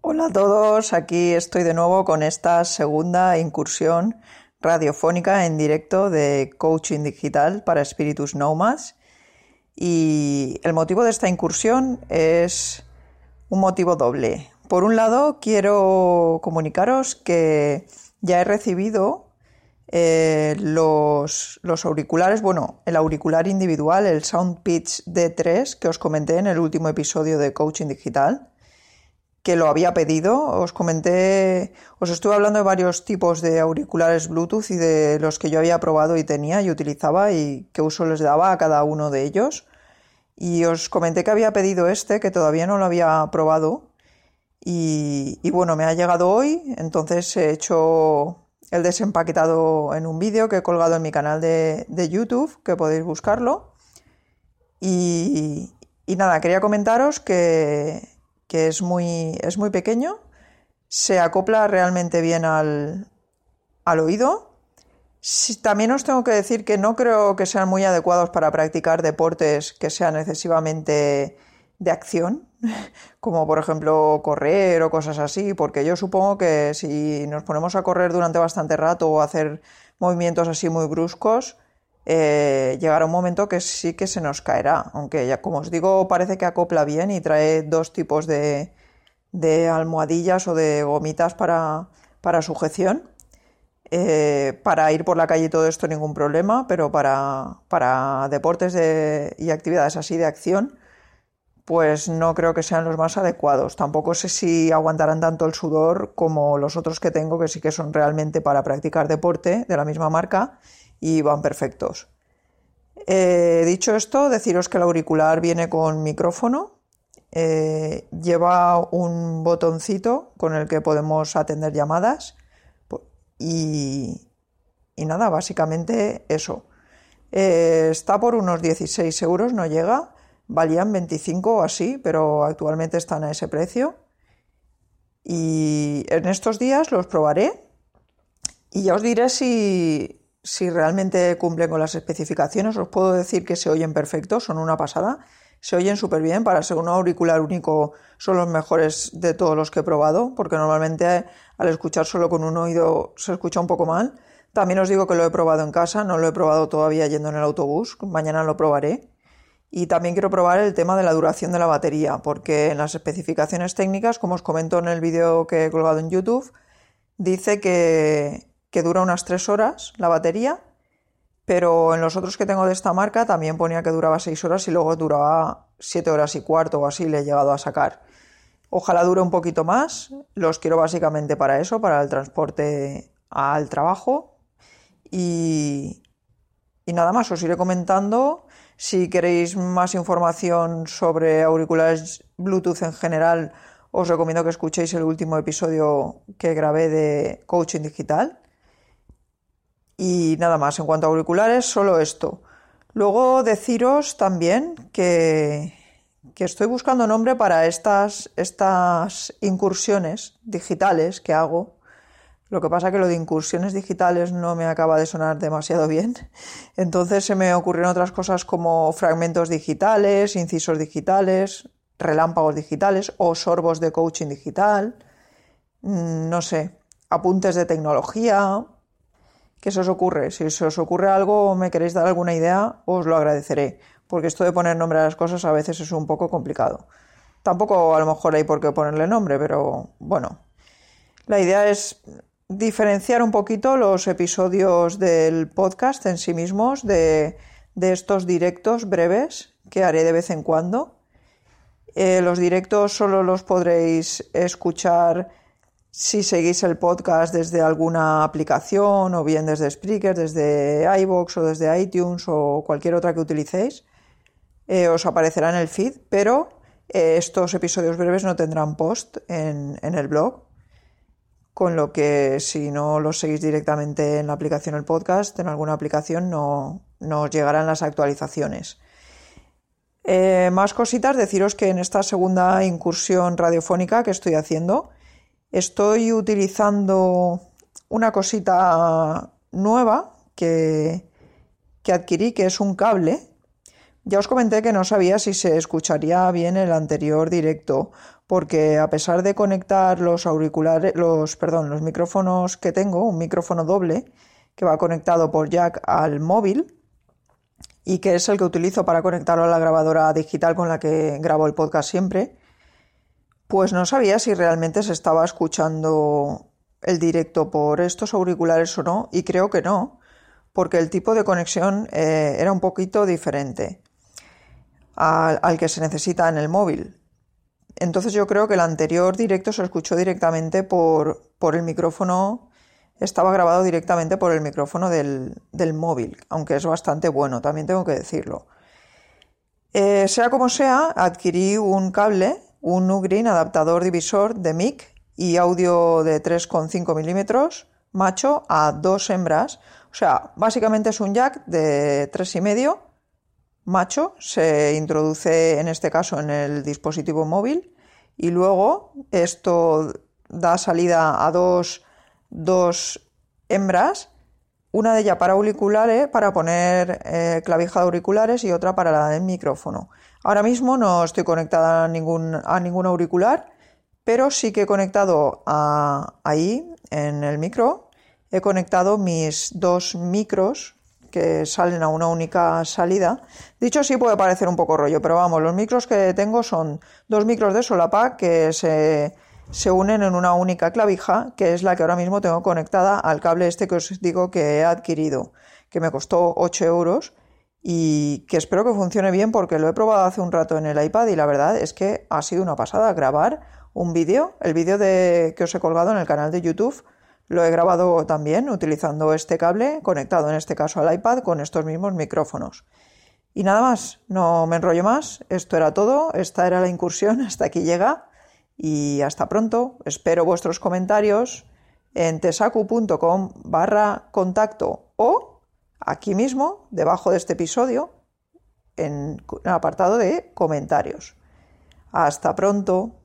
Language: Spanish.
Hola a todos, aquí estoy de nuevo con esta segunda incursión radiofónica en directo de coaching digital para espíritus nómadas. Y el motivo de esta incursión es un motivo doble. Por un lado, quiero comunicaros que ya he recibido eh, los, los, auriculares, bueno, el auricular individual, el SoundPitch D3, que os comenté en el último episodio de Coaching Digital que lo había pedido. Os comenté, os estuve hablando de varios tipos de auriculares Bluetooth y de los que yo había probado y tenía y utilizaba y qué uso les daba a cada uno de ellos. Y os comenté que había pedido este, que todavía no lo había probado. Y, bueno, me ha llegado hoy, entonces he hecho el desempaquetado en un vídeo que he colgado en mi canal de, YouTube, que podéis buscarlo. y nada, quería comentaros que, que es muy, es muy pequeño, se acopla realmente bien al, al oído. también os tengo que decir que no creo que sean muy adecuados para practicar deportes que sean excesivamente de acción, como por ejemplo correr o cosas así, porque yo supongo que si nos ponemos a correr durante bastante rato o hacer movimientos así muy bruscos, eh, llegará un momento que sí que se nos caerá, aunque ya como os digo parece que acopla bien y trae dos tipos de, almohadillas o de gomitas para, sujeción. Eh, para ir por la calle y todo esto ningún problema, pero para, para deportes y actividades así de acción, pues no creo que sean los más adecuados. Tampoco sé si aguantarán tanto el sudor como los otros que tengo, que sí que son realmente para practicar deporte de la misma marca y van perfectos. Eh, dicho esto, deciros que el auricular viene con micrófono, eh, lleva un botoncito con el que podemos atender llamadas y, nada, básicamente eso. Eh, está por unos 16 euros, no llega, valían 25 o así, pero actualmente están a ese precio. Y en estos días los probaré y ya os diré si, si realmente cumplen con las especificaciones, os puedo decir que se oyen perfectos, son una pasada, se oyen súper bien, para ser un auricular único son los mejores de todos los que he probado, porque normalmente al escuchar solo con un oído se escucha un poco mal. También os digo que lo he probado en casa, no lo he probado todavía yendo en el autobús, mañana lo probaré. Y también quiero probar el tema de la duración de la batería, porque en las especificaciones técnicas, como os comento en el vídeo que he colgado en YouTube, dice que que dura unas 3 horas la batería, pero en los otros que tengo de esta marca también ponía que duraba 6 horas y luego duraba 7 horas y cuarto o así le he llegado a sacar. Ojalá dure un poquito más, los quiero básicamente para eso, para el transporte al trabajo y, y nada más, os iré comentando. Si queréis más información sobre auriculares Bluetooth en general, os recomiendo que escuchéis el último episodio que grabé de coaching digital. Y nada más, en cuanto a auriculares, solo esto. Luego deciros también que, que estoy buscando nombre para estas, estas incursiones digitales que hago. Lo que pasa que lo de incursiones digitales no me acaba de sonar demasiado bien. Entonces se me ocurrieron otras cosas como fragmentos digitales, incisos digitales, relámpagos digitales o sorbos de coaching digital. Mm, no sé, apuntes de tecnología, ¿Qué se os ocurre? Si se os ocurre algo o me queréis dar alguna idea, os lo agradeceré, porque esto de poner nombre a las cosas a veces es un poco complicado. Tampoco a lo mejor hay por qué ponerle nombre, pero bueno. La idea es diferenciar un poquito los episodios del podcast en sí mismos de, estos directos breves que haré de vez en cuando. Eh, los directos solo los podréis escuchar si seguís el podcast desde alguna aplicación o bien desde Spreaker, desde iBox o desde iTunes o cualquier otra que utilicéis, eh, os aparecerá en el feed, pero eh, estos episodios breves no tendrán post en, el blog, con lo que si no los seguís directamente en la aplicación el podcast, en alguna aplicación no, os llegarán las actualizaciones. Eh, más cositas, deciros que en esta segunda incursión radiofónica que estoy haciendo, Estoy utilizando una cosita nueva que, que adquirí, que es un cable. Ya os comenté que no sabía si se escucharía bien el anterior directo, porque a pesar de conectar los auriculares, los, perdón, los micrófonos que tengo, un micrófono doble que va conectado por jack al móvil y que es el que utilizo para conectarlo a la grabadora digital con la que grabo el podcast siempre, pues no sabía si realmente se estaba escuchando el directo por estos auriculares o no, y creo que no, porque el tipo de conexión eh, era un poquito diferente al, que se necesita en el móvil. Entonces yo creo que el anterior directo se escuchó directamente por, por el micrófono, estaba grabado directamente por el micrófono del, móvil, aunque es bastante bueno, también tengo que decirlo. Eh, sea como sea, adquirí un cable un Ugreen adaptador divisor de mic y audio de 3,5 milímetros macho a dos hembras. O sea, básicamente es un jack de 3,5 macho, se introduce en este caso en el dispositivo móvil y luego esto da salida a dos, dos hembras, una de ellas para auriculares, para poner eh, clavija de auriculares y otra para la del micrófono. Ahora mismo no estoy conectada a ningún, a ningún auricular, pero sí que he conectado ahí en el micro, he conectado mis dos micros que salen a una única salida. Dicho así puede parecer un poco rollo, pero vamos, los micros que tengo son dos micros de solapa que se, se unen en una única clavija, que es la que ahora mismo tengo conectada al cable este que os digo que he adquirido, que me costó 8 euros y que espero que funcione bien porque lo he probado hace un rato en el iPad y la verdad es que ha sido una pasada grabar un vídeo. El vídeo de, que os he colgado en el canal de YouTube lo he grabado también utilizando este cable conectado en este caso al iPad con estos mismos micrófonos. Y nada más, no me enrollo más, esto era todo, esta era la incursión, hasta aquí llega y hasta pronto. Espero vuestros comentarios en tesacu.com barra contacto o aquí mismo, debajo de este episodio, en el apartado de comentarios. Hasta pronto.